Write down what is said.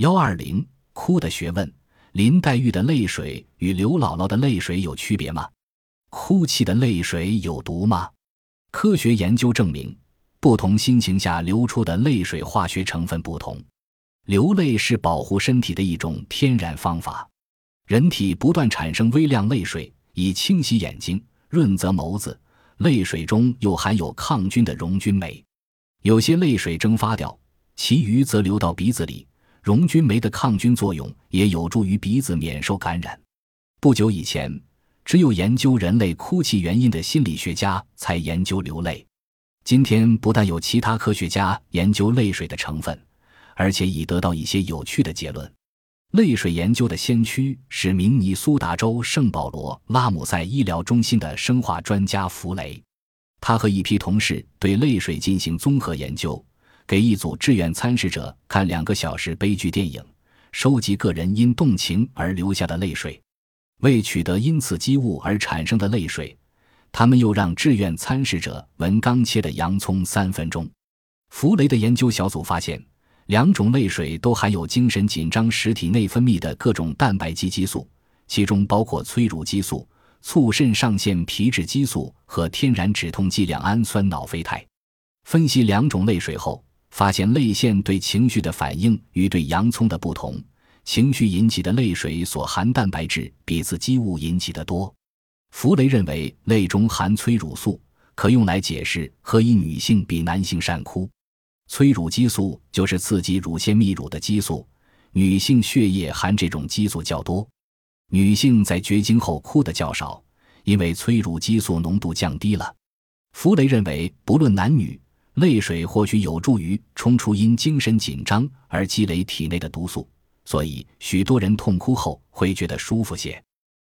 幺二零哭的学问：林黛玉的泪水与刘姥姥的泪水有区别吗？哭泣的泪水有毒吗？科学研究证明，不同心情下流出的泪水化学成分不同。流泪是保护身体的一种天然方法。人体不断产生微量泪水，以清洗眼睛、润泽眸子。泪水中又含有抗菌的溶菌酶，有些泪水蒸发掉，其余则流到鼻子里。溶菌酶的抗菌作用也有助于鼻子免受感染。不久以前，只有研究人类哭泣原因的心理学家才研究流泪。今天，不但有其他科学家研究泪水的成分，而且已得到一些有趣的结论。泪水研究的先驱是明尼苏达州圣保罗拉姆塞医疗中心的生化专家弗雷，他和一批同事对泪水进行综合研究。给一组志愿参试者看两个小时悲剧电影，收集个人因动情而流下的泪水。为取得因此激物而产生的泪水，他们又让志愿参试者闻刚切的洋葱三分钟。弗雷的研究小组发现，两种泪水都含有精神紧张时体内分泌的各种蛋白激激素，其中包括催乳激素、促肾上腺皮质激素和天然止痛剂两氨酸脑啡肽。分析两种泪水后。发现泪腺对情绪的反应与对洋葱的不同，情绪引起的泪水所含蛋白质比刺激物引起的多。弗雷认为泪中含催乳素，可用来解释何以女性比男性善哭。催乳激素就是刺激乳腺泌乳的激素，女性血液含这种激素较多。女性在绝经后哭的较少，因为催乳激素浓度降低了。弗雷认为，不论男女。泪水或许有助于冲出因精神紧张而积累体内的毒素，所以许多人痛哭后会觉得舒服些。